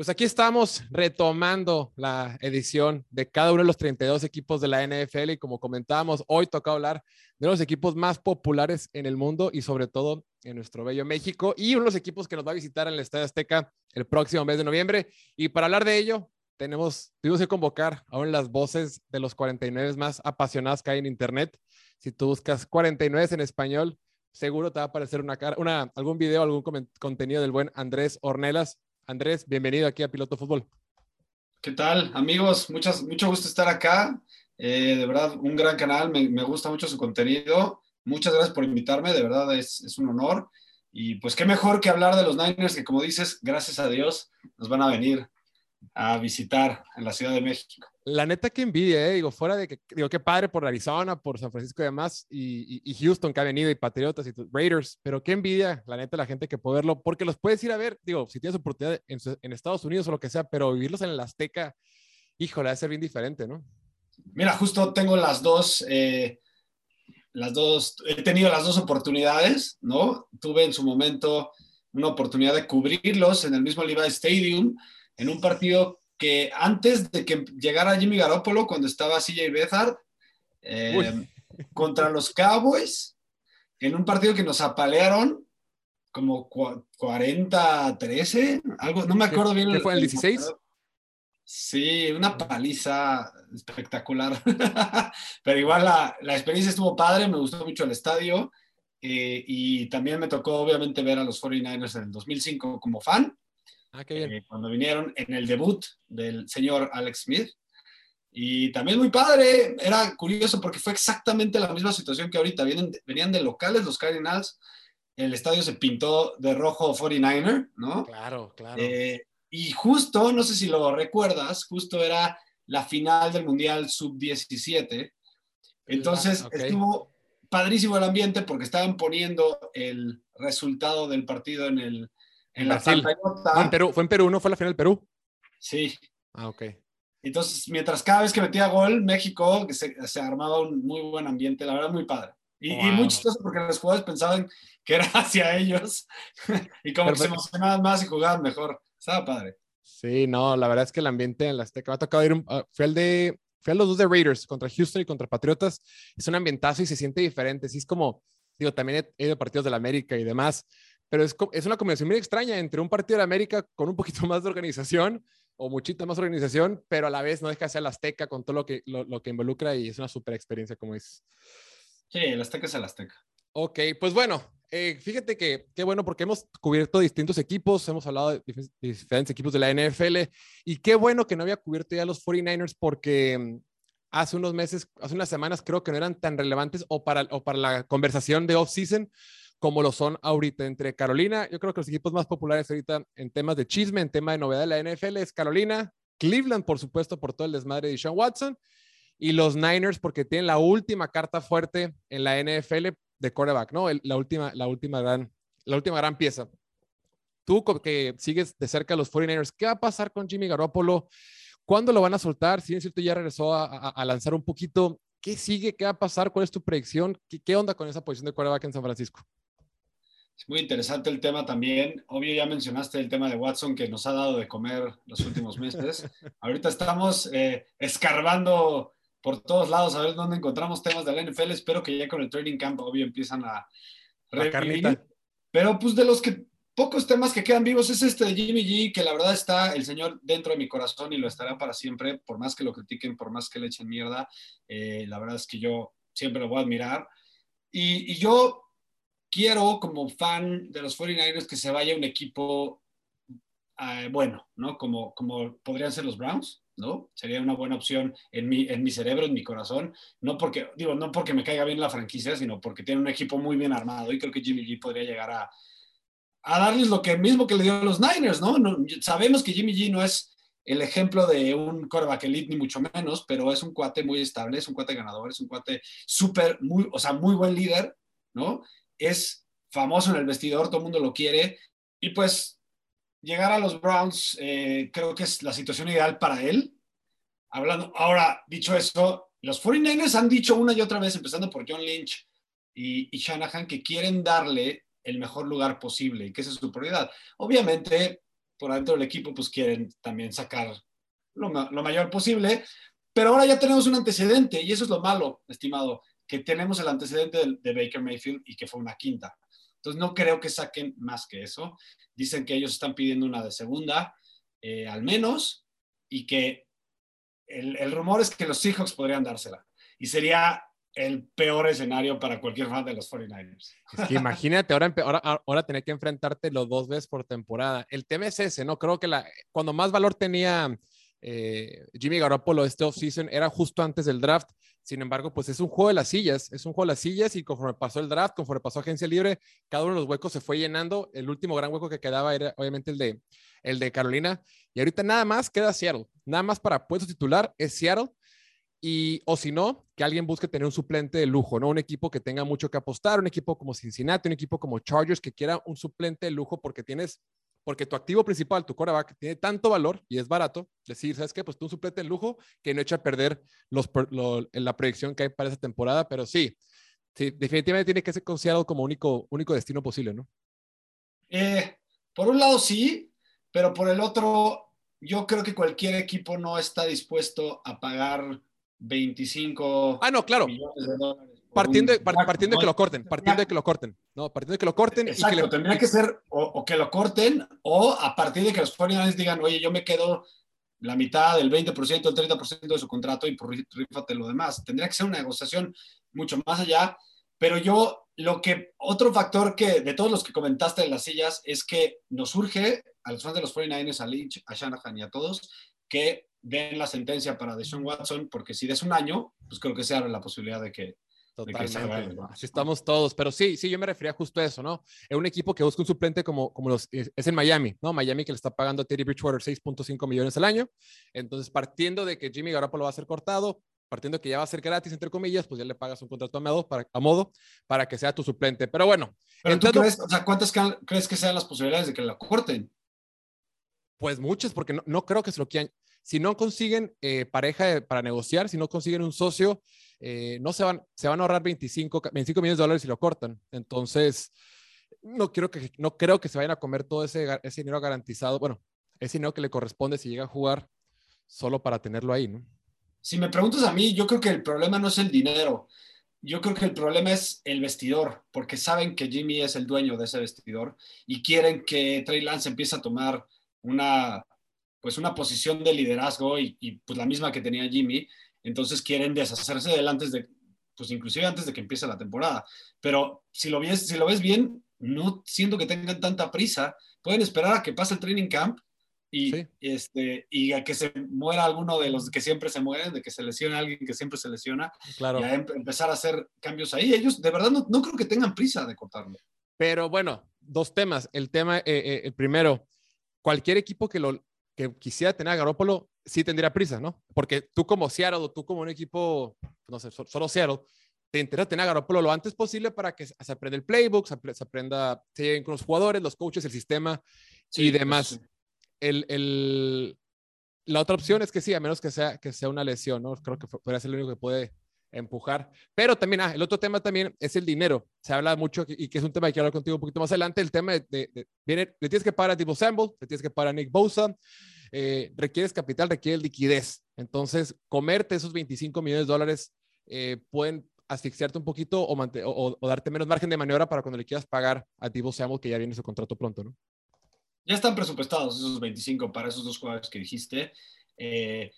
Pues aquí estamos retomando la edición de cada uno de los 32 equipos de la NFL y como comentábamos, hoy toca hablar de los equipos más populares en el mundo y sobre todo en nuestro bello México y uno de los equipos que nos va a visitar en el Estadio Azteca el próximo mes de noviembre. Y para hablar de ello, tenemos, tuvimos que convocar a una de las voces de los 49 más apasionadas que hay en Internet. Si tú buscas 49 en español, seguro te va a aparecer una, una, algún video, algún contenido del buen Andrés Ornelas Andrés, bienvenido aquí a Piloto Fútbol. ¿Qué tal, amigos? Muchas, mucho gusto estar acá. Eh, de verdad, un gran canal, me, me, gusta mucho su contenido. Muchas gracias por invitarme, de verdad es, es, un honor. Y pues qué mejor que hablar de los Niners, que como dices, gracias a Dios, nos van a venir a visitar en la Ciudad de México. La neta que envidia, ¿eh? digo, fuera de que, digo, qué padre por Arizona, por San Francisco y demás, y, y, Houston que ha venido, y Patriotas y Raiders, pero qué envidia, la neta, la gente que puede verlo, porque los puedes ir a ver, digo, si tienes oportunidad en, en Estados Unidos o lo que sea, pero vivirlos en el Azteca, híjole, va a ser bien diferente, ¿no? Mira, justo tengo las dos, eh, las dos, he tenido las dos oportunidades, ¿no? Tuve en su momento una oportunidad de cubrirlos en el mismo Levi Stadium, en un partido que antes de que llegara Jimmy Garoppolo, cuando estaba CJ Beathard, eh, contra los Cowboys, en un partido que nos apalearon como 40-13, algo, no me acuerdo bien. ¿Qué fue el 16? Sí, una paliza espectacular. Pero igual la, la, experiencia estuvo padre, me gustó mucho el estadio. Eh, y también me tocó, obviamente, ver a los 49ers en el 2005 como fan. Ah, qué bien. Eh, cuando vinieron en el debut del señor Alex Smith. Y también muy padre, era curioso porque fue exactamente la misma situación que ahorita. Vienen, venían de locales los Cardinals, el estadio se pintó de rojo 49er, ¿no? Claro, claro. Eh, y justo, no sé si lo recuerdas, justo era la final del Mundial Sub-17. Entonces okay. estuvo padrísimo el ambiente porque estaban poniendo el resultado del partido en el, en Brasil. No, en Perú, fue en Perú, ¿no? Fue la final Perú. Sí. Ah, ok. Entonces, mientras cada vez que metía gol, México se, se armaba un muy buen ambiente, la verdad, muy padre. Y, wow. y, muy chistoso porque los jugadores pensaban que era hacia ellos y como Perfecto. que se emocionaban más y jugaban mejor. Estaba padre. Sí, no, la verdad es que el ambiente en la Azteca me ha tocado ir, uh, fue el de, fue a los dos de Raiders contra Houston y contra Patriotas. Es un ambientazo y se siente diferente. Sí, es como, digo, también he ido a partidos de la América y demás, pero es, es una combinación muy extraña entre un partido de América con un poquito más de organización o muchita más organización, pero a la vez no deja de ser el Azteca con todo lo que, lo, lo que involucra y es una super experiencia, como dices. Sí, el Azteca es el Azteca. Ok, pues bueno, eh, fíjate que qué bueno porque hemos cubierto distintos equipos, hemos hablado de, dif de, diferentes equipos de la NFL y qué bueno que no había cubierto ya los 49ers porque mm, hace unos meses, hace unas semanas creo que no eran tan relevantes o para, o para la conversación de off-season como lo son ahorita entre Carolina. Yo creo que los equipos más populares ahorita en temas de chisme, en tema de novedad de la NFL es Carolina, Cleveland, por supuesto, por todo el desmadre de Sean Watson, y los Niners porque tienen la última carta fuerte en la NFL de quarterback, ¿no? La, última, la, última gran, la última gran pieza. Tú que sigues de cerca a los 49ers, ¿qué va a pasar con Jimmy Garoppolo? ¿Cuándo lo van a soltar? Si es cierto, ya regresó a, a, a, lanzar un poquito. ¿Qué sigue? ¿Qué va a pasar? ¿Cuál es tu predicción? ¿Qué, qué onda con esa posición de quarterback en San Francisco? Muy interesante el tema también. Obvio, ya mencionaste el tema de Watson que nos ha dado de comer los últimos meses. Ahorita estamos eh, escarbando por todos lados a ver dónde encontramos temas de la NFL. Espero que ya con el training camp, obvio, empiezan a revivir. Pero pues de los que pocos temas que quedan vivos es este de Jimmy G, que la verdad está el señor dentro de mi corazón y lo estará para siempre, por más que lo critiquen, por más que le echen mierda. Eh, la verdad es que yo siempre lo voy a admirar. Y, y yo quiero como fan de los 49ers que se vaya un equipo uh, bueno, ¿no? Como, como podrían ser los Browns, ¿no? Sería una buena opción en mi, en mi cerebro, en mi corazón, no porque, digo, no porque me caiga bien la franquicia, sino porque tiene un equipo muy bien armado y creo que Jimmy G podría llegar a, a darles lo que mismo que le dio a los Niners, ¿no? no sabemos que Jimmy G no es el ejemplo de un quarterback elite, ni mucho menos, pero es un cuate muy estable, es un cuate ganador, es un cuate súper, muy, o sea, muy buen líder, ¿no? Es famoso en el vestidor, todo el mundo lo quiere. Y pues llegar a los Browns eh, creo que es la situación ideal para él. hablando, ahora, dicho eso, los 49ers han dicho una y otra vez, empezando por John Lynch y, y Shanahan, que quieren darle el mejor lugar posible y que esa es su prioridad. Obviamente, por dentro del equipo, pues quieren también sacar lo, mayor posible, pero ahora ya tenemos un antecedente y eso es lo malo, estimado, que tenemos el antecedente de, de Baker Mayfield y que fue una quinta. Entonces no creo que saquen más que eso. Dicen que ellos están pidiendo una de segunda, eh, al menos, y que el, el, rumor es que los Seahawks podrían dársela. Y sería el peor escenario para cualquier fan de los 49ers. Es que imagínate, ahora, ahora, ahora tener que enfrentarte los dos veces por temporada. El tema es ese, ¿no? Creo que la, cuando más valor tenía eh, Jimmy Garoppolo este offseason era justo antes del draft. Sin embargo, pues es un juego de las sillas, es un juego de las sillas y conforme pasó el draft, conforme pasó agencia libre, cada uno de los huecos se fue llenando. El último gran hueco que quedaba era obviamente el de, el de Carolina. Y ahorita nada más queda Seattle. Nada más para puesto titular es Seattle. Y, o si no, que alguien busque tener un suplente de lujo, ¿no? Un equipo que tenga mucho que apostar, un equipo como Cincinnati, un equipo como Chargers que quiera un suplente de lujo porque tienes porque tu activo principal, tu coreback, tiene tanto valor y es barato, decir, ¿sabes qué? Pues tú un suplete en lujo que no echa a perder los, lo, la proyección que hay para esa temporada, pero sí, sí definitivamente tiene que ser considerado como único, único destino posible, ¿no? Eh, por un lado sí, pero por el otro, yo creo que cualquier equipo no está dispuesto a pagar 25 ah, no, claro. millones de dólares partiendo, de, partiendo de que lo corten, partiendo de que lo corten, ¿no? Partiendo de que lo corten. Exacto, y que le... tendría que ser o, o, que lo corten o a partir de que los 49 digan, oye, yo me quedo la mitad, el 20%, el 30% de su contrato y por rífate lo demás. Tendría que ser una negociación mucho más allá, pero yo lo que, otro factor que de todos los que comentaste en las sillas es que nos surge a los fans de los 49ers, a Lynch, a Shanahan y a todos, que den la sentencia para Deshaun Watson, porque si es un año, pues creo que se abre la posibilidad de que, Totalmente. Así estamos todos. Pero sí, sí, yo me refería justo a eso, ¿no? Es un equipo que busca un suplente como, como los, es en Miami, ¿no? Miami que le está pagando a Teddy Bridgewater 6.5 millones al año. Entonces, partiendo de que Jimmy Garoppolo va a ser cortado, partiendo de que ya va a ser gratis, entre comillas, pues ya le pagas un contrato a modo para, a modo, para que sea tu suplente. Pero bueno. Pero entonces, crees, o sea, ¿cuántas crees que sean las posibilidades de que la corten? Pues muchas, porque no, no creo que se lo quieran. Si no consiguen eh, pareja para negociar, si no consiguen un socio, eh, no se van, se van a ahorrar 25, 25 millones de dólares si lo cortan. Entonces, no, quiero que, no creo que se vayan a comer todo ese, ese dinero garantizado. Bueno, ese dinero que le corresponde si llega a jugar solo para tenerlo ahí, ¿no? Si me preguntas a mí, yo creo que el problema no es el dinero. Yo creo que el problema es el vestidor, porque saben que Jimmy es el dueño de ese vestidor y quieren que Trey Lance empiece a tomar una, pues una posición de liderazgo y, y pues la misma que tenía Jimmy entonces quieren deshacerse de él antes de, pues inclusive antes de que empiece la temporada. Pero si lo ves, si lo ves bien, no siento que tengan tanta prisa. Pueden esperar a que pase el training camp y, sí. este, y a que se muera alguno de los que siempre se mueren, de que se lesione alguien que siempre se lesiona, claro. y a em empezar a hacer cambios ahí. Ellos de verdad no, no, creo que tengan prisa de cortarlo. Pero bueno, dos temas. El tema, eh, eh, el primero, cualquier equipo que lo que quisiera tener a Garópolo sí tendría prisa, ¿no? Porque tú como Seattle tú como un equipo, no sé, solo Seattle, te interesa tener a Garoppolo lo antes posible para que se aprenda el playbook, se, aprenda, se lleguen con los jugadores, los coaches, el sistema sí, y demás. Sí. El, el, la otra opción es que sí, a menos que sea, que sea una lesión, ¿no? Creo que podría ser lo único que puede empujar. Pero también, ah, el otro tema también es el dinero. Se habla mucho y que es un tema que quiero hablar contigo un poquito más adelante. El tema de, de, de viene, le tienes que pagar a Divo Sample, le tienes que pagar a Nick Bosa, eh, requieres capital, requieres liquidez. Entonces, comerte esos 25 millones de dólares eh, pueden asfixiarte un poquito o, o, o, darte menos margen de maniobra para cuando le quieras pagar a Divo Samuel, que ya viene su contrato pronto, ¿no? Ya están presupuestados esos 25 para esos dos jugadores que dijiste. Eh,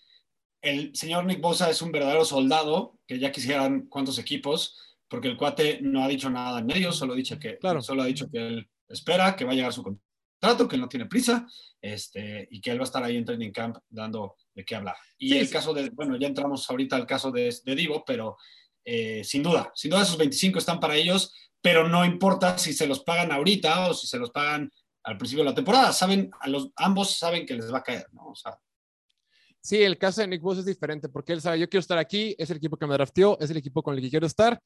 el señor Nick Bosa es un verdadero soldado, que ya quisieran cuántos equipos, porque el cuate no ha dicho nada en medio, solo ha dicho que, claro. solo ha dicho que él espera que va a llegar su contrato, que él no tiene prisa, este, y que él va a estar ahí en training camp dando de qué hablar. Y sí, el sí. caso de, bueno, ya entramos ahorita al caso de, de Divo, pero eh, sin duda, sin duda esos 25 están para ellos, pero no importa si se los pagan ahorita o si se los pagan al principio de la temporada, saben, a los, ambos saben que les va a caer, ¿no? O sea, Sí, el caso de Nick Bosa es diferente porque él sabe, yo quiero estar aquí, es el equipo que me drafteó, es el equipo con el que quiero estar,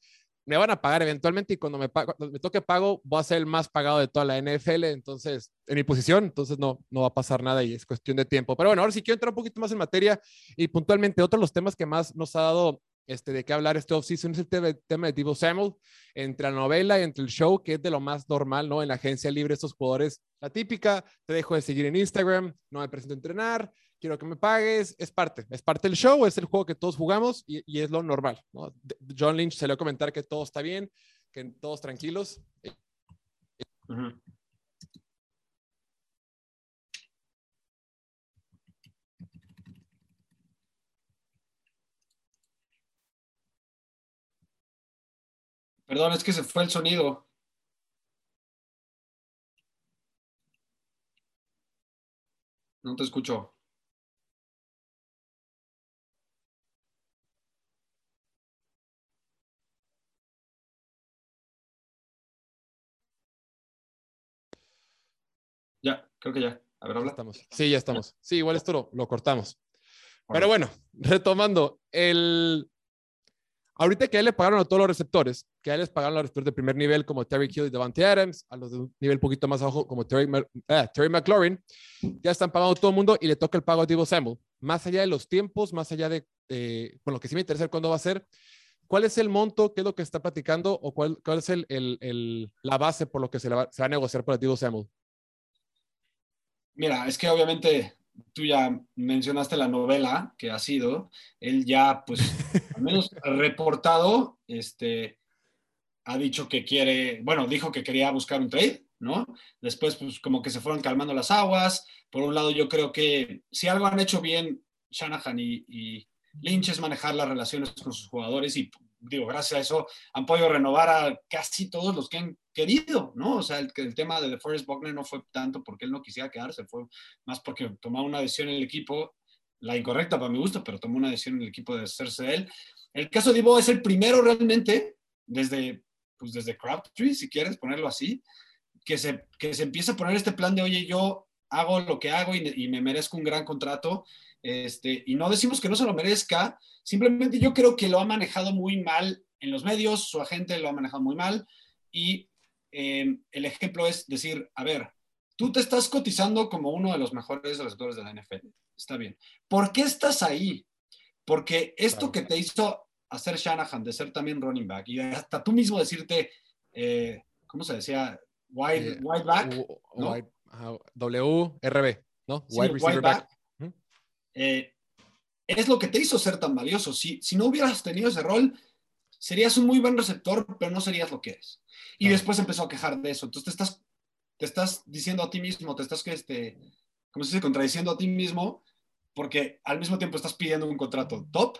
me van a pagar eventualmente y cuando me, me toque pago voy a ser el más pagado de toda la NFL, entonces, en mi posición, entonces no, no va a pasar nada y es cuestión de tiempo. Pero bueno, ahora sí quiero entrar un poquito más en materia y puntualmente otro de los temas que más nos ha dado este, de qué hablar este offseason es el tema, de Divo Samuel, entre la novela y entre el show, que es de lo más normal, ¿no? En la agencia libre, estos jugadores, la típica, te dejo de seguir en Instagram, no me presento a entrenar, quiero que me pagues, es parte, es parte del show, es el juego que todos jugamos y, es lo normal. John Lynch va a comentar que todo está bien, que todos tranquilos. Perdón, es que se fue el sonido. No te escucho. Creo que ya. A ver, habla. Estamos. Sí, ya estamos. Sí, igual esto lo, cortamos. Pero bueno, retomando, el... ahorita que a él le pagaron a todos los receptores, que a él les pagaron a los receptores de primer nivel como Terry Hill y Devante Adams, a los de un nivel poquito más abajo como Terry, eh, Terry McLaurin, ya están pagando todo el mundo y le toca el pago a Divo Samuel. Más allá de los tiempos, más allá de, eh, bueno, lo que sí me interesa cuándo va a ser, ¿cuál es el monto? ¿Qué es lo que está platicando? ¿O cuál, cuál es el, el, la base por lo que se, va, se va a negociar para Divo Samuel? Mira, es que obviamente tú ya mencionaste la novela que ha sido. Él ya, pues, al menos reportado, este, ha dicho que quiere, bueno, dijo que quería buscar un trade, ¿no? Después, pues, como que se fueron calmando las aguas. Por un lado, yo creo que si algo han hecho bien Shanahan y, y Lynch es manejar las relaciones con sus jugadores y digo, gracias a eso han podido renovar a casi todos los que han querido, ¿no? O sea, el, el tema de DeForest Buckner no fue tanto porque él no quisiera quedarse, fue más porque tomó una decisión en el equipo, la incorrecta para mi gusto, pero tomó una decisión en el equipo de hacerse él. El caso de Ivo es el primero realmente, desde, pues desde Crabtree, si quieres ponerlo así, que se, que se empieza a poner este plan de, oye, yo hago lo que hago y, y me merezco un gran contrato este, y no decimos que no se lo merezca, simplemente yo creo que lo ha manejado muy mal en los medios, su agente lo ha manejado muy mal y eh, el ejemplo es decir, a ver, tú te estás cotizando como uno de los mejores receptores de la NFL, está bien. ¿Por qué estás ahí? Porque esto que te hizo hacer Shanahan, de ser también running back y hasta tú mismo decirte, eh, ¿cómo se decía? Wide, eh, back, ¿no? WRB, ¿no? Wide receiver back eh, es lo que te hizo ser tan valioso. Si, si no hubieras tenido ese rol, serías un muy buen receptor, pero no serías lo que eres. Y después empezó a quejar de eso. Entonces te estás, te estás diciendo a ti mismo, te estás, este, ¿cómo se dice? Contradiciendo a ti mismo, porque al mismo tiempo estás pidiendo un contrato top,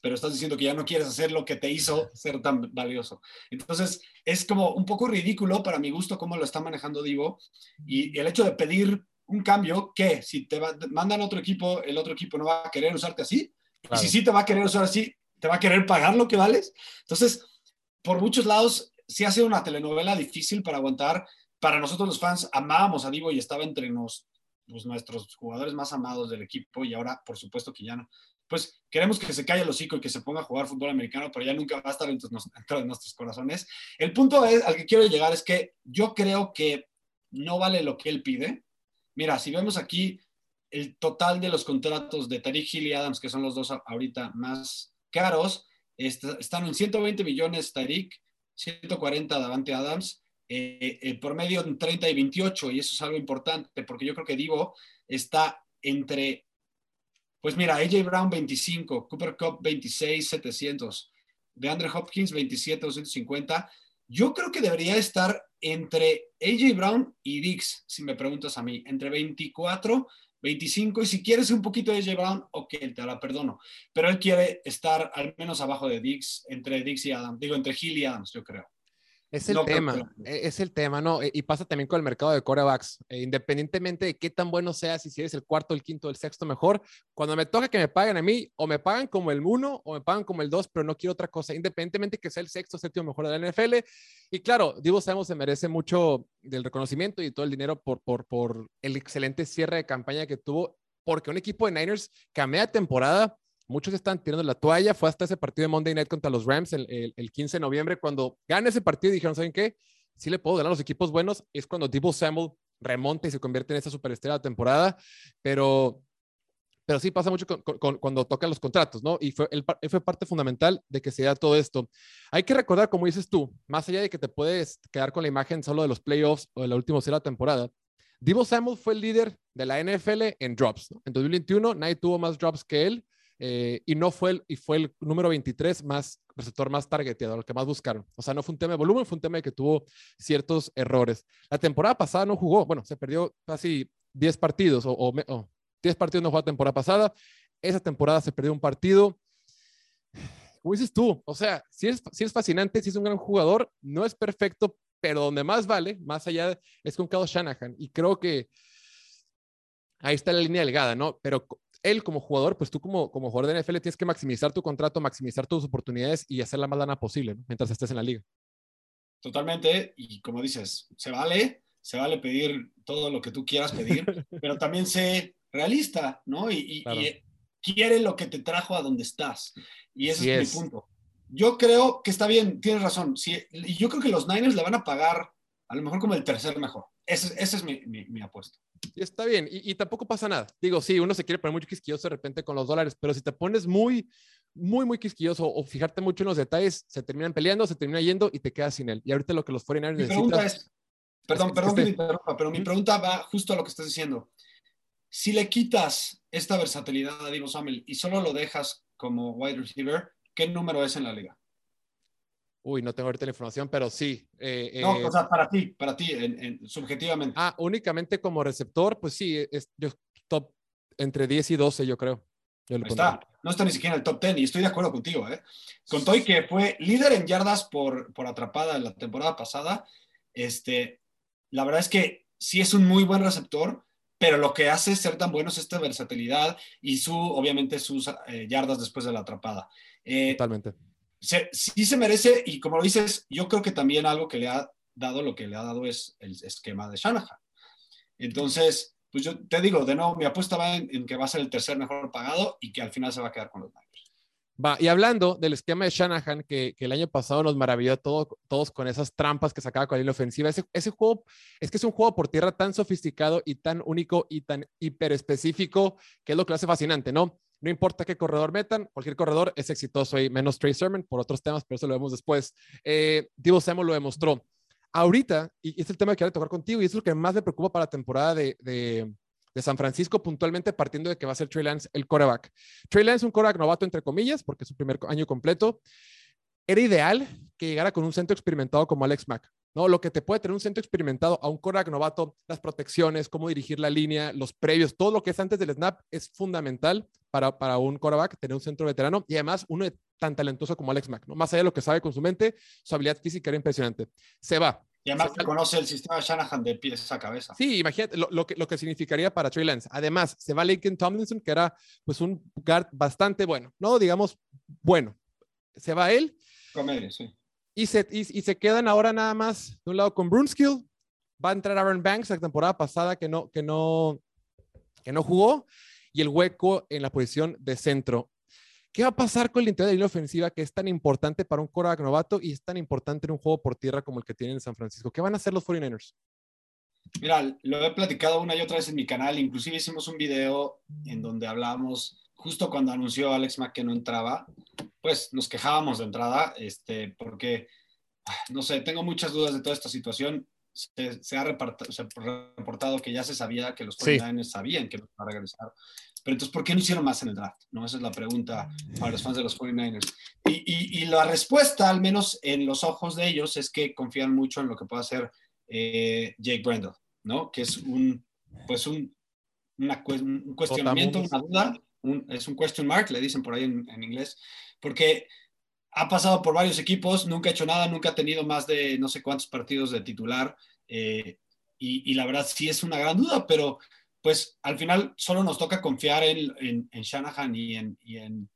pero estás diciendo que ya no quieres hacer lo que te hizo ser tan valioso. Entonces, es como un poco ridículo para mi gusto cómo lo está manejando Divo y el hecho de pedir un cambio que si te mandan otro equipo, el otro equipo no va a querer usarte así. Y si sí te va a querer usar así, te va a querer pagar lo que vales. Entonces, por muchos lados, sí ha sido una telenovela difícil para aguantar. Para nosotros los fans, amábamos a Divo y estaba entre nos, pues, nuestros jugadores más amados del equipo y ahora, por supuesto que ya no. Pues queremos que se calle el hocico y que se ponga a jugar fútbol americano, pero ya nunca va a estar dentro de nuestros corazones. El punto es, al que quiero llegar es que yo creo que no vale lo que él pide. Mira, si vemos aquí el total de los contratos de Tariq Hill y Adams, que son los dos ahorita más caros, están en 120 millones Tariq, 140 Davante Adams, eh, el promedio en 30 y 28, y eso es algo importante, porque yo creo que Divo está entre, pues mira, AJ Brown 25, Cooper Cup 26, 700, de Andre Hopkins 27, 250. Yo creo que debería estar entre AJ Brown y Dix, si me preguntas a mí, entre 24, 25, y si quieres un poquito de AJ Brown, ok, te la perdono. Pero él quiere estar al menos abajo de Dix, entre Dix y Adams, digo, entre Hill y Adams, yo creo. Es el tema, e, es el tema, ¿no? E, y pasa también con el mercado de corebacks. E, independientemente de qué tan bueno seas, y si eres el cuarto, el quinto, el sexto mejor, cuando me toca que me paguen a mí, o me pagan como el uno o me pagan como el dos, pero no quiero otra cosa, independientemente que sea el sexto, séptimo mejor de la NFL. Y claro, Divo Samuel se merece mucho del reconocimiento y todo el dinero por, por, por el excelente cierre de campaña que tuvo porque un equipo de Niners que a media temporada muchos están tirando la toalla. Fue hasta ese partido de Monday Night contra los Rams el, el, 15 de noviembre, cuando gana ese partido dijeron, ¿saben qué? Si le puedo ganar a los equipos buenos. Es cuando Debo Samuel remonta y se convierte en esa superestrella de temporada. Pero, pero sí pasa mucho cuando tocan los contratos, ¿no? Y fue, él, fue parte fundamental de que se da todo esto. Hay que recordar, como dices tú, más allá de que te puedes quedar con la imagen solo de los playoffs o de la última de la temporada, Debo Samuel fue el líder de la NFL en drops. En 2021 nadie tuvo más drops que él eh, y no fue el, y fue el número 23 más receptor más targeteado, el que más buscaron. O sea, no fue un tema de volumen, fue un tema de que tuvo ciertos errores. La temporada pasada no jugó, bueno, se perdió casi 10 partidos o, o, 10 partidos no jugó la temporada pasada. Esa temporada se perdió un partido. Como dices tú, o sea, si es, si es fascinante, si es un gran jugador, no es perfecto, pero donde más vale, más allá, es con Kyle Shanahan. Y creo que ahí está la línea delgada, ¿no? Pero él como jugador, pues tú como, como jugador de NFL tienes que maximizar tu contrato, maximizar tus oportunidades y hacer la más lana posible mientras estés en la liga. Totalmente, y como dices, se vale, se vale pedir todo lo que tú quieras pedir, pero también sé realista, ¿no? Y, quiere lo que te trajo a donde estás. Y ese es, mi punto. Yo creo que está bien, tienes razón. Sí, y yo creo que los Niners le van a pagar a lo mejor como el tercer mejor. Esa es mi, mi apuesta. Y está bien, y, tampoco pasa nada. Digo, sí, uno se quiere poner muy quisquilloso de repente con los dólares, pero si te pones muy, muy, muy quisquilloso o fijarte mucho en los detalles, se terminan peleando, se termina yendo y te quedas sin él. Y ahorita lo que los 49ers mi pregunta es, perdón, perdón que pero mi pregunta va justo a lo que estás diciendo. Si le quitas esta versatilidad a Divo Samuel y solo lo dejas como wide receiver, ¿qué número es en la liga? Uy, no tengo ahorita la información, pero sí. Eh, no, eh, o sea, para ti, para ti, subjetivamente. Ah, únicamente como receptor, pues sí, es yo, top entre 10 y 12, yo creo. está, no está ni siquiera en el top 10 y estoy de acuerdo contigo. ¿eh? Toy que fue líder en yardas por, por atrapada en la temporada pasada. Este, la verdad es que sí es un muy buen receptor, pero lo que hace ser tan bueno es esta versatilidad y su, obviamente, sus eh, yardas después de la atrapada. Totalmente sí se merece, y como lo dices, yo creo que también algo que le ha dado, lo que le ha dado es el esquema de Shanahan. Entonces, pues yo te digo, de nuevo, mi apuesta va en, que va a ser el tercer mejor pagado y que al final se va a quedar con los Niners. Va, y hablando del esquema de Shanahan, que, el año pasado nos maravilló todo, todos con esas trampas que sacaba con la ofensiva, ese, ese juego es que es un juego por tierra tan sofisticado y tan único y tan hiperespecífico, que es lo que lo hace fascinante, ¿no? No importa qué corredor metan, cualquier corredor es exitoso y menos Trey Sermon por otros temas, pero eso lo vemos después. Eh, Divo Samuel lo demostró. Ahorita, y es el tema que quiero tocar contigo, y es lo que más me preocupa para la temporada de, de, San Francisco, puntualmente partiendo de que va a ser Trey Lance el coreback. Trey Lance un coreback novato, entre comillas, porque es su primer año completo. Era ideal que llegara con un centro experimentado como Alex Mack. ¿No? Lo que te puede tener un centro experimentado a un coreback novato, las protecciones, cómo dirigir la línea, los previos, todo lo que es antes del snap es fundamental para, para un coreback tener un centro veterano y además uno tan talentoso como Alex Mack, ¿no? Más allá de lo que sabe con su mente, su habilidad física era impresionante. Se va. Y además que conoce el sistema Shanahan de pies a cabeza. Sí, imagínate lo, que, lo que significaría para Trey Lance. Además, se va Lincoln Tomlinson, que era pues un guard bastante bueno, no digamos bueno. Se va él. Comedia, sí y se, y, se quedan ahora nada más de un lado con Brunskill. Va a entrar Aaron Banks la temporada pasada que no, que no, que no jugó. Y el hueco en la posición de centro. ¿Qué va a pasar con el interior de la línea ofensiva que es tan importante para un quarterback novato y es tan importante en un juego por tierra como el que tienen en San Francisco? ¿Qué van a hacer los 49ers? Mira, lo he platicado una y otra vez en mi canal. Inclusive hicimos un video en donde hablamos justo cuando anunció Alex Mack que no entraba, pues nos quejábamos de entrada, este, porque, no sé, tengo muchas dudas de toda esta situación. Se, ha reportado que ya se sabía que los 49ers sabían que no iban a regresar. Pero entonces, ¿por qué no hicieron más en el draft? ¿No? Esa es la pregunta para los fans de los 49ers. Y, la respuesta, al menos en los ojos de ellos, es que confían mucho en lo que pueda hacer eh, Jake Brendel, ¿no? Que es un, pues un, un cuestionamiento, una duda es un question mark, le dicen por ahí en, inglés, porque ha pasado por varios equipos, nunca ha hecho nada, nunca ha tenido más de no sé cuántos partidos de titular, eh, y, la verdad sí es una gran duda, pero pues al final solo nos toca confiar en, en, Shanahan y en, y en,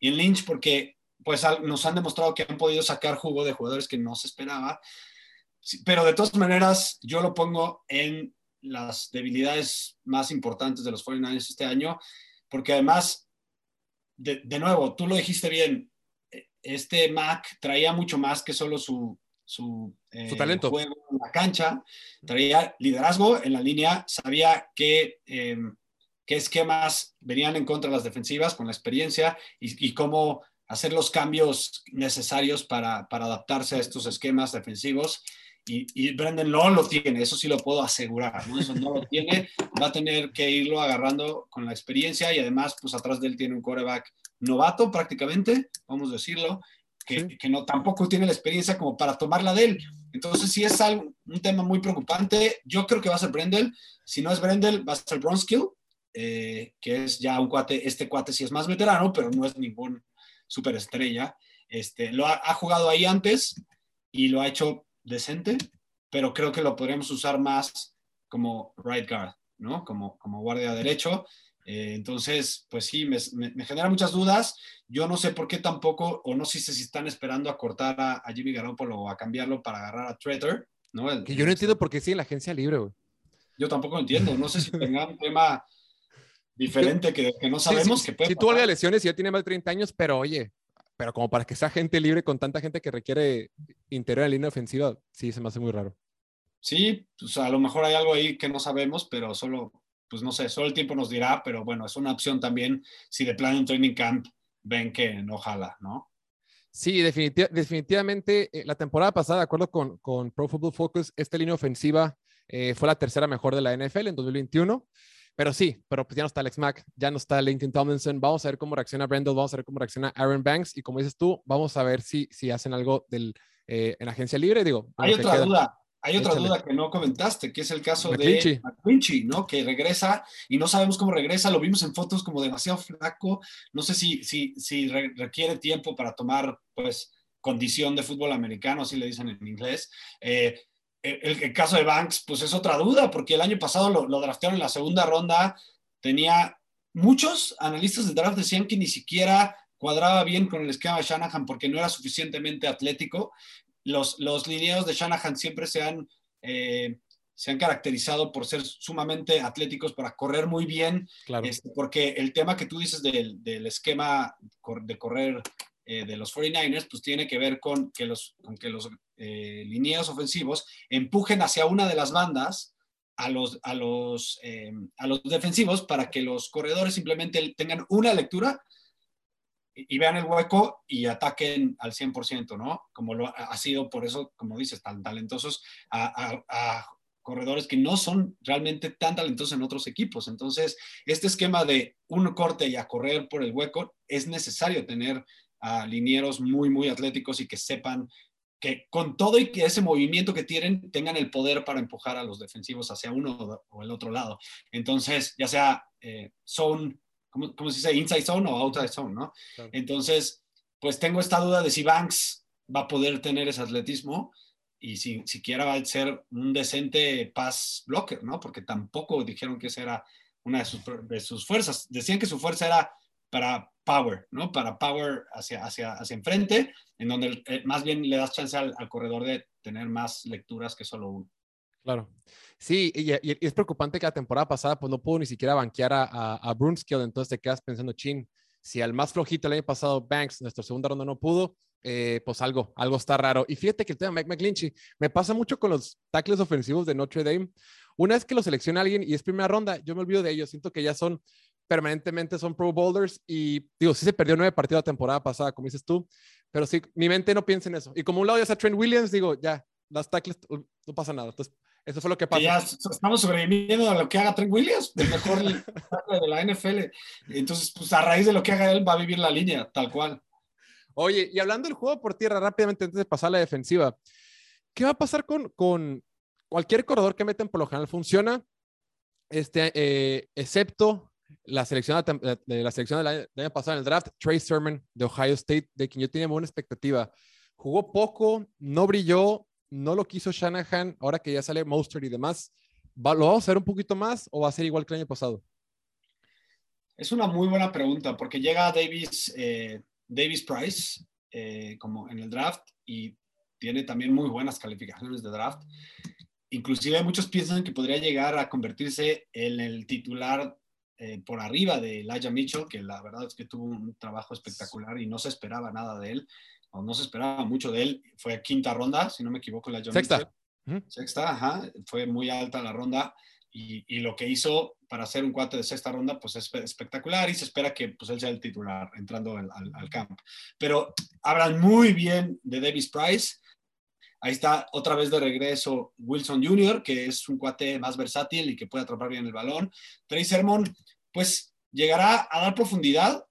Lynch, porque pues nos han demostrado que han podido sacar jugo de jugadores que no se esperaba, pero de todas maneras yo lo pongo en las debilidades más importantes de los 49ers este año, porque además, de, de nuevo, tú lo dijiste bien, este Mac traía mucho más que solo su, su, eh, talento. juego en la cancha, traía liderazgo en la línea, sabía qué, eh, qué esquemas venían en contra de las defensivas con la experiencia y, cómo hacer los cambios necesarios para, para, adaptarse a estos esquemas defensivos. Y, y Brendan no lo tiene, eso sí lo puedo asegurar, ¿no? Eso no lo tiene, va a tener que irlo agarrando con la experiencia y además, pues atrás de él tiene un quarterback novato prácticamente, vamos a decirlo, que, que, no tampoco tiene la experiencia como para tomarla de él. Entonces, sí es algo, un tema muy preocupante. Yo creo que va a ser Brendel. Si no es Brendel, va a ser Bronskill, eh, que es ya un cuate. Este cuate sí es más veterano, pero no es ningún superestrella. Este, lo ha, ha jugado ahí antes y lo ha hecho decente, pero creo que lo podríamos usar más como right guard, ¿no? Como, como guardia derecho. Eh, entonces, pues sí, me, genera muchas dudas. Yo no sé por qué tampoco, o no sé si están esperando a cortar a, Jimmy Garoppolo o a cambiarlo para agarrar a Treter, ¿no? que yo no entiendo por qué sí en la agencia libre, güey. Yo tampoco entiendo. No sé si tenga un tema diferente que, no sabemos que puede Si tuvo lesiones y ya tiene más de 30 años, pero oye, pero como para que sea gente libre con tanta gente que requiere interior en línea ofensiva, sí se me hace muy raro. Sí, pues a lo mejor hay algo ahí que no sabemos, pero solo pues no sé, solo el tiempo nos dirá, pero bueno, es una opción también si de plan en training camp ven que no jala, ¿no? Sí, definitivamente eh, la temporada pasada, de acuerdo con, con Pro Football Focus, esta línea ofensiva eh, fue la tercera mejor de la NFL en 2021. Pero sí, pero pues ya no está Alex Mack, ya no está Lincoln Tomlinson. Vamos a ver cómo reacciona Brendel, vamos a ver cómo reacciona Aaron Banks. Y como dices tú, vamos a ver si, si hacen algo del, eh, en agencia libre. Digo, hay otra duda. Hay otra duda que no comentaste, que es el caso de McClinchy, ¿no? Que regresa y no sabemos cómo regresa, lo vimos en fotos como demasiado flaco, no sé si, si, si requiere tiempo para tomar, pues, condición de fútbol americano, así le dicen en inglés. Eh, el, caso de Banks, pues es otra duda, porque el año pasado lo, lo draftearon en la segunda ronda, tenía muchos analistas de draft decían que ni siquiera cuadraba bien con el esquema de Shanahan porque no era suficientemente atlético. Los, los lineos de Shanahan siempre se han, eh, se han caracterizado por ser sumamente atléticos, para correr muy bien, este, porque el tema que tú dices del, del esquema de correr eh, de los 49ers, pues tiene que ver con que los, con que los eh, ofensivos empujen hacia una de las bandas a los, a los, a los defensivos para que los corredores simplemente tengan una lectura y vean el hueco y ataquen al 100%, ¿no? Como lo ha sido por eso, como dices, tan talentosos a, corredores que no son realmente tan talentosos en otros equipos. Entonces, este esquema de un corte y a correr por el hueco, es necesario tener a linieros muy, muy atléticos y que sepan que con todo y que ese movimiento que tienen, tengan el poder para empujar a los defensivos hacia uno o el otro lado. Entonces, ya sea eh, son ¿cómo, se dice? Inside zone o outside zone, ¿no? Entonces, pues tengo esta duda de si Banks va a poder tener ese atletismo y si siquiera va a ser un decente pass blocker, ¿no? Porque tampoco dijeron que esa era una de sus, de sus fuerzas. Decían que su fuerza era para power, ¿no? Para power hacia, hacia, hacia enfrente, en donde eh, más bien le das chance al, al, corredor de tener más lecturas que solo uno. Claro. Sí, y, es preocupante que la temporada pasada pues no pudo ni siquiera banquear a, a, a Brunskill, entonces te quedas pensando, chin, si al más flojito el año pasado Banks, nuestra segunda ronda no pudo, eh, pues algo, algo está raro. Y fíjate que el tema de Mike McGlinchey me pasa mucho con los tackles ofensivos de Notre Dame. Una vez que lo selecciona alguien y es primera ronda, yo me olvido de ellos, siento que ya son permanentemente son pro bowlers y digo, sí se perdió nueve partidos la temporada pasada, como dices tú, pero sí, mi mente no piensa en eso. Y como un lado ya está Trent Williams, digo, ya, las tackles no pasa nada. Entonces, eso fue lo que pasó. Ya estamos sobreviviendo a lo que haga Trent Williams, el mejor de la NFL. Entonces, pues a raíz de lo que haga él, va a vivir la línea, tal cual. Oye, y hablando del juego por tierra, rápidamente antes de pasar a la defensiva, ¿qué va a pasar con, con cualquier corredor que meten por lo general? Funciona, este, eh, excepto la selección de la selección del año, pasado en el draft, Trey Sermon de Ohio State, de quien yo tenía buena expectativa. Jugó poco, no brilló, no lo quiso Shanahan, ahora que ya sale Monster y demás, ¿lo vamos a hacer un poquito más o va a ser igual que el año pasado? Es una muy buena pregunta porque llega Davis, eh, Davis Price eh, como en el draft y tiene también muy buenas calificaciones de draft. inclusive muchos piensan que podría llegar a convertirse en el titular eh, por arriba de Elijah Mitchell, que la verdad es que tuvo un trabajo espectacular y no se esperaba nada de él, o no se esperaba mucho de él. Fue quinta ronda, si no me equivoco, Elijah Sexta. Sexta, ajá, fue muy alta la ronda y, lo que hizo para hacer un cuate de sexta ronda, pues es espectacular y se espera que pues, él sea el titular entrando al, al, campo. Pero hablan muy bien de Davis Price. Ahí está otra vez de regreso Wilson Jr., que es un cuate más versátil y que puede atrapar bien el balón. Trey Sermon, pues llegará a dar profundidad,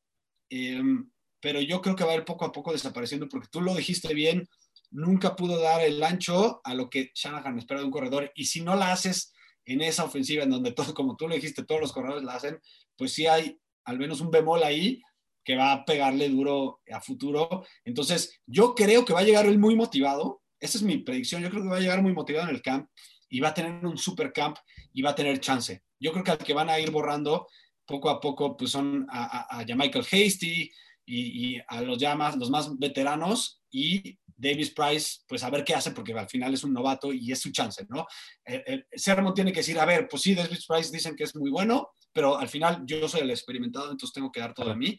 em, pero yo creo que va a ir poco a poco desapareciendo porque tú lo dijiste bien, nunca pudo dar el ancho a lo que Shanahan espera de un corredor y si no la haces en esa ofensiva en donde todo, como tú lo dijiste, todos los corredores la hacen, pues sí hay al menos un bemol ahí que va a pegarle duro a futuro. Entonces, yo creo que va a llegar él muy motivado. Esa es mi predicción. Yo creo que va a llegar muy motivado en el camp y va a tener un super camp y va a tener chance. Yo creo que al que van a ir borrando poco a poco, pues son a, a, Michael Hasty y, a los llamas, los más veteranos y Davis Price, pues a ver qué hace, porque al final es un novato y es su chance, ¿no? Eh, eh, Sermon tiene que decir, a ver, pues sí, Davis Price dicen que es muy bueno, pero al final yo soy el experimentado, entonces tengo que dar todo a mí.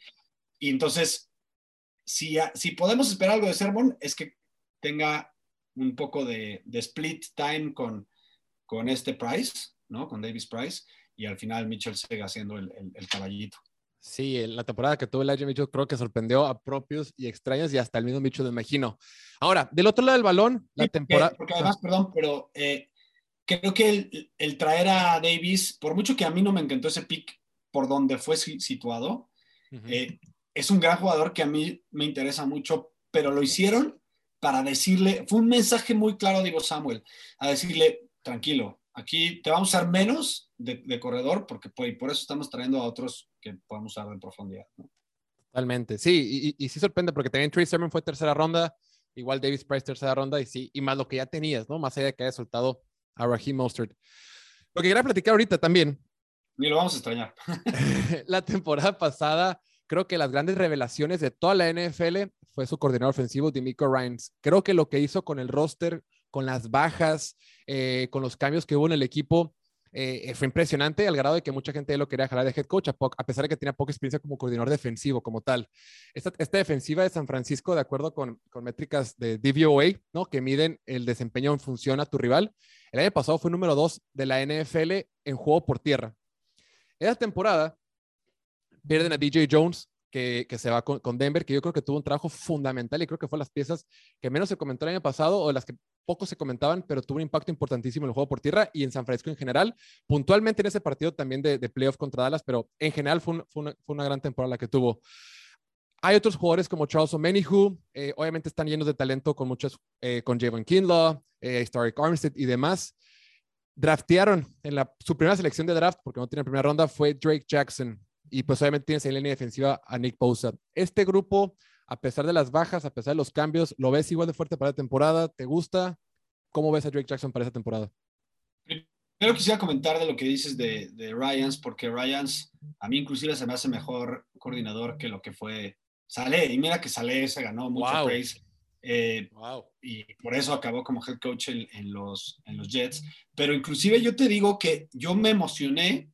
Y entonces, si, si podemos esperar algo de Sermon, es que tenga un poco de, split time con, con este Price, ¿no? Con Davis Price, y al final Mitchell siga siendo el, el caballito. Sí, la temporada que tuvo Elijah Mitchell creo que sorprendió a propios y extraños y hasta el mismo Mitchell, me imagino. Ahora, del otro lado del balón, la temporada... Porque, además, perdón, pero eh, creo que el, traer a Davis, por mucho que a mí no me encantó ese pick por donde fue situado, eh, es un gran jugador que a mí me interesa mucho, pero lo hicieron para decirle, fue un mensaje muy claro de Ivo Samuel, a decirle, tranquilo, aquí te vamos a usar menos de, corredor porque pues, por eso estamos trayendo a otros que podemos usar de profundidad. Totalmente, sí, y, sí sorprende porque también Trey Sermon fue tercera ronda, igual Davis Price tercera ronda y sí, y más lo que ya tenías, ¿no? Más allá de que haya soltado a Raheem Mostert. Lo que quería platicar ahorita también. Ni lo vamos a extrañar. la temporada pasada, creo que las grandes revelaciones de toda la NFL fue su coordinador ofensivo, Demico Ryans. Creo que lo que hizo con el roster, con las bajas, eh, con los cambios que hubo en el equipo, eh, fue impresionante al grado de que mucha gente lo quería jalar de head coach, a, pesar de que tenía poca experiencia como coordinador defensivo, como tal. Esta, defensiva de San Francisco, de acuerdo con, métricas de DVOA, ¿no? que miden el desempeño en función a tu rival, el año pasado fue número dos de la NFL en juego por tierra. Esa temporada pierden a DJ Jones, que, se va con, con, Denver, que yo creo que tuvo un trabajo fundamental y creo que fue las piezas que menos se comentó el año pasado o las que poco se comentaban, pero tuvo un impacto importantísimo en el juego por tierra y en San Francisco en general. Puntualmente en ese partido también de, playoff contra Dallas, pero en general fue, una, gran temporada la que tuvo. Hay otros jugadores como Charles O'Menihu, eh, obviamente están llenos de talento con muchos, eh, con Javon Kinlaw, eh, Armstead y demás. Draftearon en la, su primera selección de draft, porque no tiene primera ronda, fue Drake Jackson. Y pues obviamente tienes en línea defensiva a Nick Bosa. Este grupo a pesar de las bajas, a pesar de los cambios, ¿lo ves igual de fuerte para la temporada? ¿Te gusta? ¿Cómo ves a Drake Jackson para esa temporada? Primero quisiera comentar de lo que dices de, de Ryans, porque Ryans a mí inclusive se me hace mejor coordinador que lo que fue Saleh. Y mira que Saleh se ganó mucho praise. Eh, y por eso acabó como head coach en, los, en los Jets. Pero inclusive yo te digo que yo me emocioné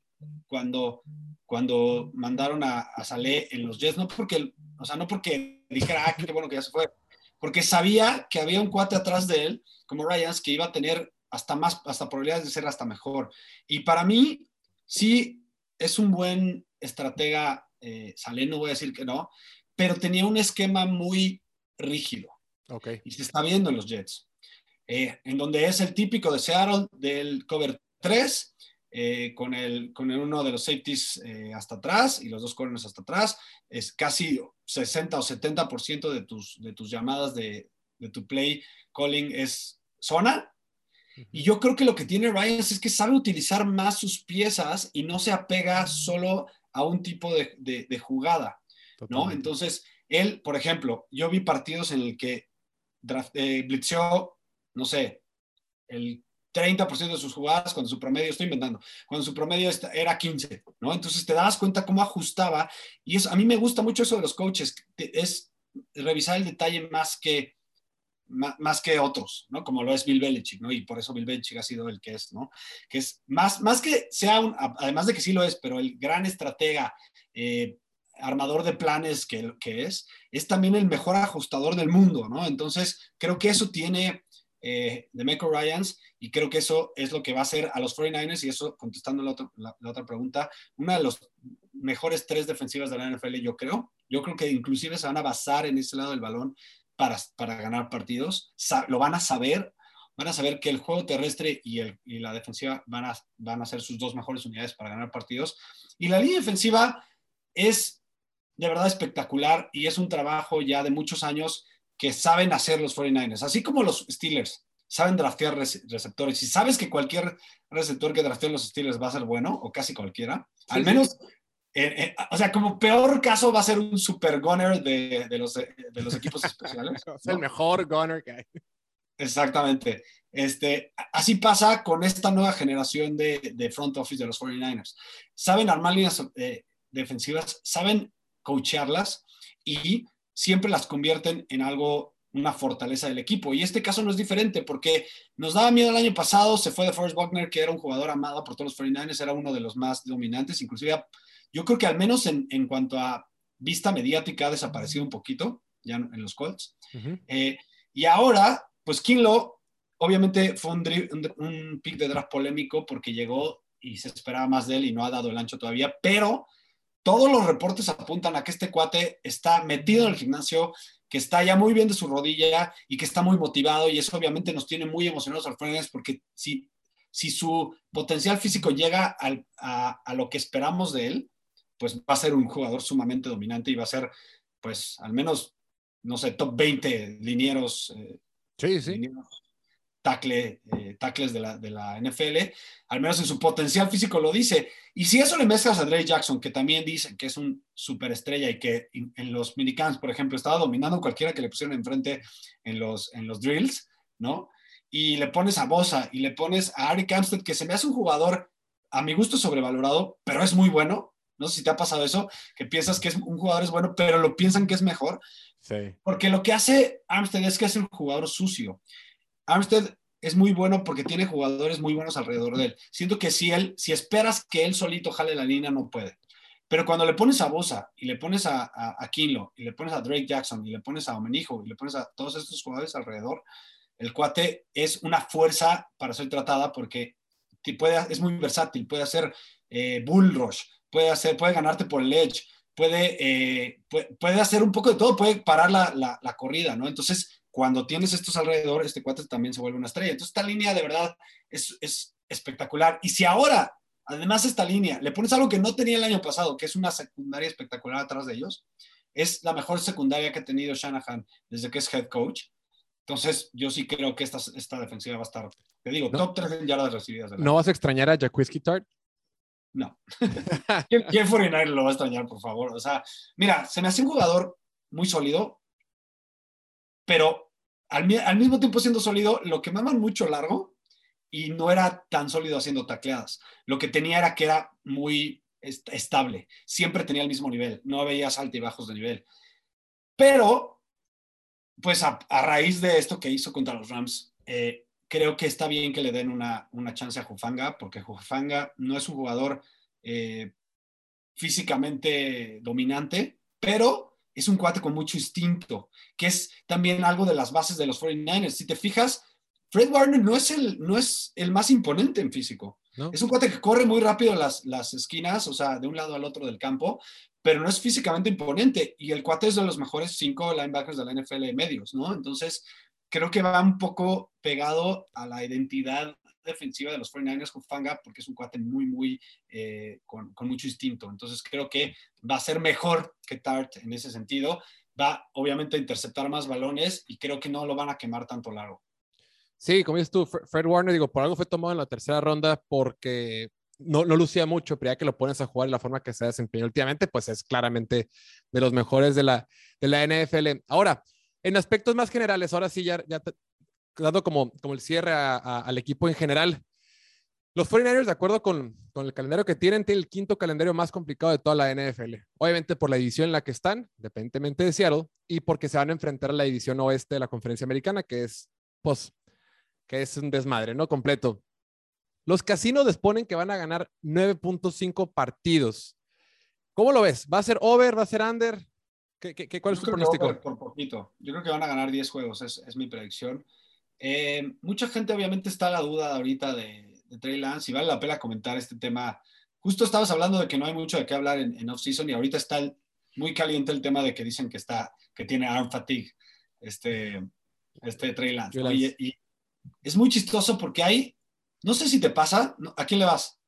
cuando, cuando mandaron a, a Saleh en los Jets, no porque, o sea, no porque dijera, ah, qué bueno que ya se fue, porque sabía que había un cuate atrás de él, como Ryans, que iba a tener hasta más, hasta probabilidades de ser hasta mejor. Y para mí, sí, es un buen estratega, eh, Salé, no voy a decir que no, pero tenía un esquema muy rígido. Okay. Y se está viendo en los Jets. Eh, en donde es el típico de Seattle del cover 3, eh, con, el, con el uno de los safeties eh, hasta atrás y los dos corners hasta atrás. Es casi 60 o 70% de tus, de tus llamadas de, de, tu play calling es zona. Y yo creo que lo que tiene Ryan es que sabe utilizar más sus piezas y no se apega solo a un tipo de, de, jugada, ¿no? Entonces, él, por ejemplo, yo vi partidos en el que draft, eh, no sé, el 30% de sus jugadas cuando su promedio, estoy inventando, cuando su promedio era 15, ¿no? Entonces te das cuenta cómo ajustaba y eso, a mí me gusta mucho eso de los coaches, es revisar el detalle más que más, que otros, ¿no? Como lo es Bill Belichick, ¿no? Y por eso Bill Belichick ha sido el que es, ¿no? Que es más, más que sea un, además de que sí lo es, pero el gran estratega, eh, armador de planes que, que es, es también el mejor ajustador del mundo, ¿no? Entonces, creo que eso tiene eh, de Meco Ryans y creo que eso es lo que va a hacer a los 49ers y eso, contestando la, la, otra pregunta, una de los mejores tres defensivas de la NFL, yo creo. Yo creo que inclusive se van a basar en ese lado del balón para, para ganar partidos. lo van a saber, van a saber que el juego terrestre y, el, y la defensiva van a, van a ser sus dos mejores unidades para ganar partidos. Y la línea defensiva es de verdad espectacular y es un trabajo ya de muchos años que saben hacer los 49ers, así como los Steelers saben draftear receptores. Y sabes que cualquier receptor que drafteen los Steelers va a ser bueno, o casi cualquiera, al menos, eh, eh, o sea, como peor caso va a ser un super gunner de, de, los, de los, equipos especiales. Es el mejor gunner que hay. Exactamente. Este, así pasa con esta nueva generación de, de front office de los 49ers. Saben armar líneas eh, defensivas, saben coacharlas y siempre las convierten en algo, una fortaleza del equipo. Y este caso no es diferente porque nos daba miedo el año pasado, se fue de Forrest Buckner, que era un jugador amado por todos los 49ers, era uno de los más dominantes, inclusive yo creo que al menos en, en cuanto a vista mediática ha desaparecido un poquito ya en los Colts. Eh, y ahora, pues Kinlo obviamente fue un, un, pick de draft polémico porque llegó y se esperaba más de él y no ha dado el ancho todavía, pero todos los reportes apuntan a que este cuate está metido en el gimnasio, que está ya muy bien de su rodilla y que está muy motivado y eso obviamente nos tiene muy emocionados al Fernández porque si, si su potencial físico llega a, a, lo que esperamos de él, pues va a ser un jugador sumamente dominante y va a ser pues al menos, no sé, top 20 linieros. Eh, sí, sí. Linieros tackle, eh, tackles de la, de la, NFL, al menos en su potencial físico lo dice. Y si eso le mezclas a Dre Jackson, que también dicen que es un superestrella y que en, los minicamps, por ejemplo, estaba dominando cualquiera que le pusieron enfrente en los, en los drills, ¿no? Y le pones a Bosa y le pones a Ari Amstead, que se me hace un jugador a mi gusto sobrevalorado, pero es muy bueno. No sé si te ha pasado eso, que piensas que es un jugador es bueno, pero lo piensan que es mejor. Sí. Porque lo que hace Armstead es que es un jugador sucio. Armstead es muy bueno porque tiene jugadores muy buenos alrededor de él. Siento que si él, si esperas que él solito jale la línea, no puede. Pero cuando le pones a Bosa y le pones a, a, y le pones a Drake Jackson y le pones a Omenijo y le pones a todos estos jugadores alrededor, el cuate es una fuerza para ser tratada porque puede, es muy versátil, puede hacer eh, bull rush, puede, hacer, puede ganarte por el edge, puede, eh, puede, hacer un poco de todo, puede parar la, la, la corrida, ¿no? Entonces, cuando tienes estos alrededor, este cuate también se vuelve una estrella. Entonces, esta línea de verdad es, es espectacular. Y si ahora, además, esta línea le pones algo que no tenía el año pasado, que es una secundaria espectacular atrás de ellos, es la mejor secundaria que ha tenido Shanahan desde que es head coach. Entonces, yo sí creo que esta, esta defensiva va a estar, te digo, top 3 en yardas recibidas. ¿No vas a extrañar a Jacquisky Tart? No. ¿Quién, ¿Quién lo va a extrañar, por favor? O sea, mira, se me hace un jugador muy sólido, pero al, mismo tiempo siendo sólido, lo que quemaban mucho largo y no era tan sólido haciendo tacleadas. Lo que tenía era que era muy estable, siempre tenía el mismo nivel, no veías altos y bajos de nivel. Pero, pues a, raíz de esto que hizo contra los Rams, eh, creo que está bien que le den una, una chance a Jufanga, porque Jufanga no es un jugador eh, físicamente dominante, pero es un cuate con mucho instinto, que es también algo de las bases de los 49ers. Si te fijas, Fred Warner no es el, no es el más imponente en físico. Es un cuate que corre muy rápido las, las esquinas, o sea, de un lado al otro del campo, pero no es físicamente imponente. Y el cuate es de los mejores cinco linebackers de la NFL medios, ¿no? Entonces, creo que va un poco pegado a la identidad defensiva de los 49ers Fanga porque es un cuate muy, muy eh, con, mucho instinto. Entonces creo que va a ser mejor que Tart en ese sentido. Va obviamente a interceptar más balones y creo que no lo van a quemar tanto largo. Sí, como dices tú, Fred Warner, digo, por algo fue tomado en la tercera ronda porque no, no lucía mucho, pero ya que lo pones a jugar y la forma que se desempeñó últimamente, pues es claramente de los mejores de la, de la NFL. Ahora, en aspectos más generales, ahora sí ya, ya dando como, como el cierre al equipo en general, Los 49ers, de acuerdo con, con, el calendario que tienen, tienen el quinto calendario más complicado de toda la NFL. Obviamente por la división en la que están, independientemente de Seattle, y porque se van a enfrentar a la división oeste de la conferencia americana, que es, pues, que es un desmadre, ¿no? Completo. Los casinos disponen que van a ganar 9.5 partidos. ¿Cómo lo ves? ¿Va a ser over? ¿Va a ser under? ¿Qué, qué, cuál es tu pronóstico? Por poquito. Yo creo que van a ganar 10 juegos, es, es mi predicción. Eh, mucha gente obviamente está a la duda ahorita de, de, Trey Lance y vale la pena comentar este tema. Justo estabas hablando de que no hay mucho de qué hablar en, en off-season y ahorita está muy caliente el tema de que dicen que, está, que tiene arm fatigue este, este Trey Lance. Y, y, es muy chistoso porque hay, no sé si te pasa, ¿a quién le vas?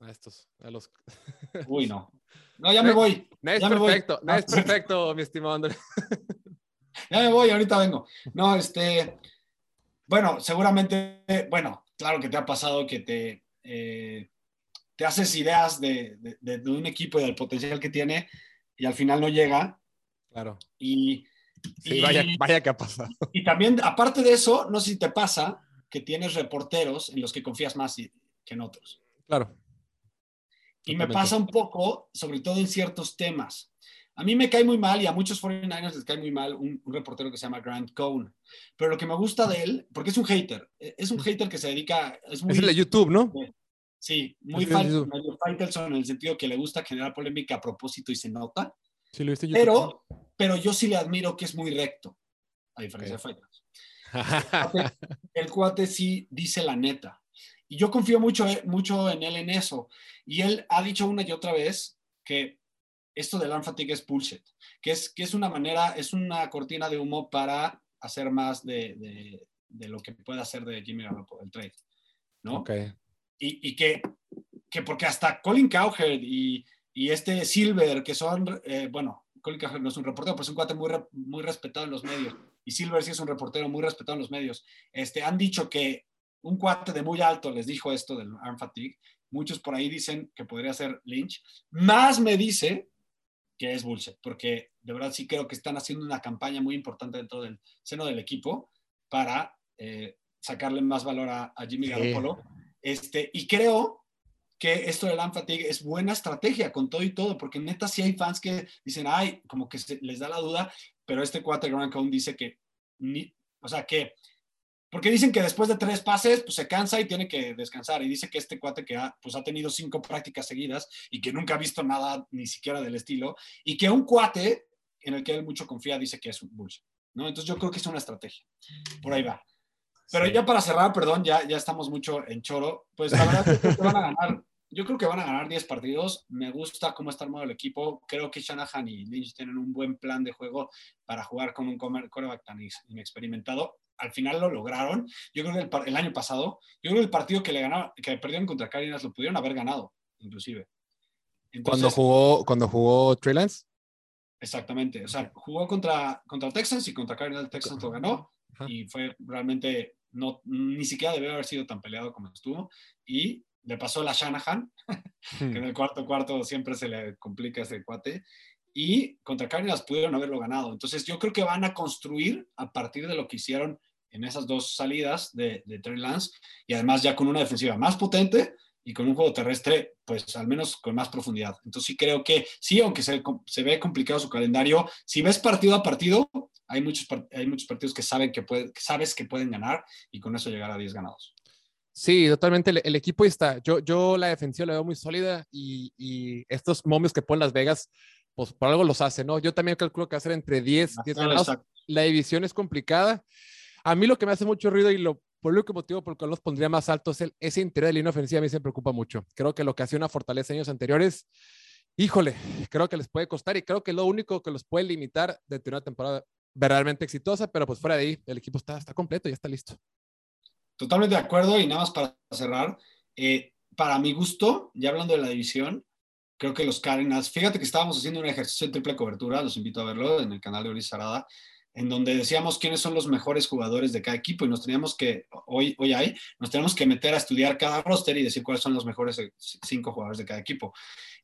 A estos, a los... Uy, no. No, ya me voy. No es ya perfecto, no es perfecto, mi estimado Andrés. Ya me voy, ahorita vengo. No, este, bueno, seguramente, bueno, claro que te ha pasado que te, eh, te haces ideas de, de, de, un equipo y del potencial que tiene y al final no llega. Claro. Y, sí, y, vaya, vaya que ha pasado. Y también, aparte de eso, no sé si te pasa que tienes reporteros en los que confías más que en otros. Claro. Y me pasa un poco, sobre todo en ciertos temas. A mí me cae muy mal y a muchos 49ers les cae muy mal un, un, reportero que se llama Grant Cohn. Pero lo que me gusta de él, porque es un hater, es un hater que se dedica... Es, muy, es el de YouTube, ¿no? Sí, muy Faitelson en el sentido que le gusta generar polémica a propósito y se nota. Sí, lo viste YouTube. Pero, pero yo sí le admiro que es muy recto, a diferencia okay. de Faitelson. el cuate sí dice la neta. Y yo confío mucho, mucho en él en eso. Y él ha dicho una y otra vez que esto del arm fatigue es bullshit, que es, que es una manera, es una cortina de humo para hacer más de, de, de lo que puede hacer de Jimmy Garoppolo, el trade, ¿no? Okay. Y, y, que, que porque hasta Colin Cowherd y, y este Silver, que son, eh, bueno, Colin Cowherd no es un reportero, pero es un cuate muy, muy respetado en los medios, y Silver sí es un reportero muy respetado en los medios, este, han dicho que un cuate de muy alto les dijo esto del arm fatigue. Muchos por ahí dicen que podría ser Lynch. Más me dice que es bullshit, porque de verdad sí creo que están haciendo una campaña muy importante dentro del seno del equipo para eh, sacarle más valor a, a Jimmy sí. Garoppolo. Este, y creo que esto del arm fatigue es buena estrategia con todo y todo, porque neta sí hay fans que dicen, ay, como que se, les da la duda, pero este cuate Grant Cohn dice que, ni, o sea, que porque dicen que después de tres pases, pues se cansa y tiene que descansar. Y dice que este cuate que ha, pues, ha tenido cinco prácticas seguidas y que nunca ha visto nada ni siquiera del estilo, y que un cuate en el que él mucho confía dice que es un bullshit. ¿no? Entonces yo creo que es una estrategia. Por ahí va. Pero sí. ya para cerrar, perdón, ya, ya estamos mucho en choro. Pues la verdad es que van a ganar. Yo creo que van a ganar 10 partidos. Me gusta cómo está armado el equipo. Creo que Shanahan y Lynch tienen un buen plan de juego para jugar con un coreback tan inexperimentado al final lo lograron. Yo creo que el, el, año pasado, yo creo que el partido que le ganaron, que perdieron contra Cardinals lo pudieron haber ganado, inclusive. Entonces, cuando jugó, cuando jugó Trey Lance. Exactamente. O sea, jugó contra, contra Texans y contra Cardinals Texans lo ganó Ajá. y fue realmente no, ni siquiera debió haber sido tan peleado como estuvo. Y le pasó la Shanahan, que en el cuarto cuarto siempre se le complica ese cuate y contra Cardinals pudieron haberlo ganado. Entonces yo creo que van a construir a partir de lo que hicieron en esas dos salidas de, de Trey Lance y además ya con una defensiva más potente y con un juego terrestre, pues al menos con más profundidad. Entonces sí creo que sí, aunque se, se ve complicado su calendario, si ves partido a partido, hay muchos, hay muchos partidos que, saben que, puede, que sabes que pueden ganar y con eso llegar a 10 ganados. Sí, totalmente. El, el, equipo está. Yo, yo la defensiva la veo muy sólida y, y estos momios que ponen Las Vegas, pues por algo los hace, ¿no? Yo también calculo que ser entre 10, 10 ganados. La división es complicada. A mí lo que me hace mucho ruido y lo por lo que motivo por el que los pondría más altos es el, ese interior de línea ofensiva a mí se me preocupa mucho. Creo que lo que hacía una fortaleza en años anteriores, híjole, creo que les puede costar y creo que lo único que los puede limitar de tener una temporada verdaderamente exitosa, pero pues fuera de ahí, el equipo está, está completo y está listo. Totalmente de acuerdo y nada más para cerrar, eh, para mi gusto, ya hablando de la división, creo que los Cardinals, fíjate que estábamos haciendo un ejercicio de triple cobertura, los invito a verlo en el canal de Ulises Arada, en donde decíamos quiénes son los mejores jugadores de cada equipo y nos teníamos que, hoy, hoy hay, nos tenemos que meter a estudiar cada roster y decir cuáles son los mejores cinco jugadores de cada equipo.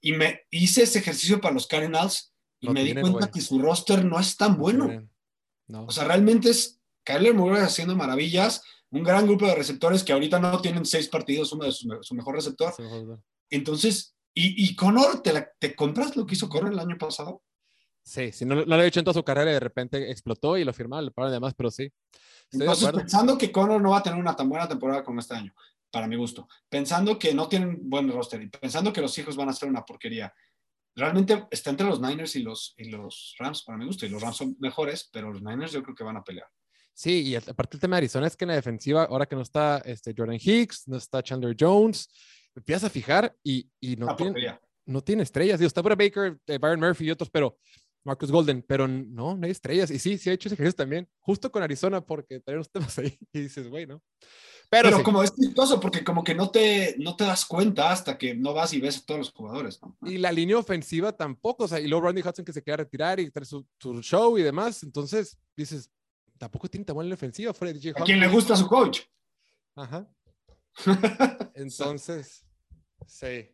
Y me hice ese ejercicio para los Cardinals y no me tienen, di cuenta wey. que su roster no es tan bueno. No. O sea, realmente es Kyler Murray haciendo maravillas, un gran grupo de receptores que ahorita no tienen seis partidos, uno de su, su mejor receptor. Entonces, ¿y, y Connor, ¿te, la, ¿te compras lo que hizo Connor el año pasado? Sí, sí, no, no, lo había hecho en toda su carrera y de repente explotó y lo firmaron, le pagaron además, pero sí. Entonces, pensando que Connor no va a tener una tan buena temporada como este año, para mi gusto, pensando que no tienen buen roster y pensando que los hijos van a ser una porquería, realmente está entre los Niners y los, y los Rams, para mi gusto, y los Rams son mejores, pero los Niners yo creo que van a pelear. Sí, y aparte el tema de Arizona es que en la defensiva, ahora que no está este, Jordan Hicks, no está Chandler Jones, empiezas a fijar y, y no, tiene, no tiene estrellas. Digo, está por Baker, eh, Byron Murphy y otros, pero Marcus Golden, pero no, no hay estrellas. Y sí, sí ha hecho ese ejercicio también, justo con Arizona, porque traen los temas ahí y dices, güey, ¿no? Pero, pero como es chistoso, porque como que no te, no te das cuenta hasta que no vas y ves a todos los jugadores, ¿no? Y la línea ofensiva tampoco, o sea, y luego Randy Hudson que se queda retirar y trae su, su show y demás, entonces dices, tampoco tiene tan buena ofensiva fuera de DJ ¿A quién le gusta su coach? Ajá. entonces, sí.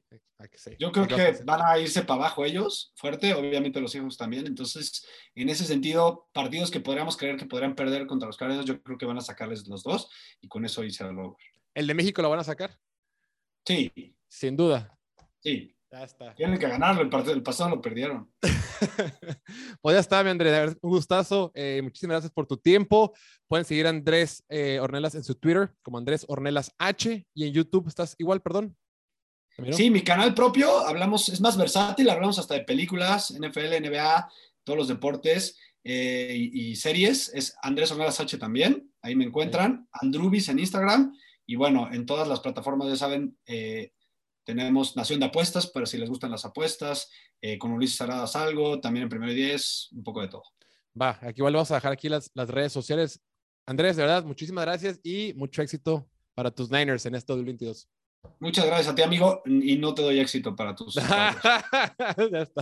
Yo creo que van a irse para abajo ellos, fuerte, obviamente los hijos también. Entonces, en ese sentido, partidos que podríamos creer que podrían perder contra los Cardinals, yo creo que van a sacarles los dos y con eso irse al over. ¿El de México lo van a sacar? Sí. Sin duda. Sí. Ya está. Tienen que ganarlo, el, partido, el pasado lo perdieron. pues ya está, mi Andrés, un gustazo. Eh, muchísimas gracias por tu tiempo. Pueden seguir a Andrés eh, Ornelas en su Twitter como Andrés Ornelas H y en YouTube estás igual, perdón. Sí, mi canal propio, hablamos, es más versátil, hablamos hasta de películas, NFL, NBA, todos los deportes eh, y, series. Es Andrés Ornelas H también, ahí me encuentran. Andrubis en Instagram y bueno, en todas las plataformas ya saben, eh, tenemos Nación de Apuestas, pero si les gustan las apuestas, eh, con Ulises Aradas algo, también en Primero y Diez, un poco de todo. Va, aquí igual vamos a dejar aquí las, las redes sociales. Andrés, de verdad, muchísimas gracias y mucho éxito para tus Niners en este 2022. Muchas gracias a ti, amigo, y no te doy éxito para tus. ya está.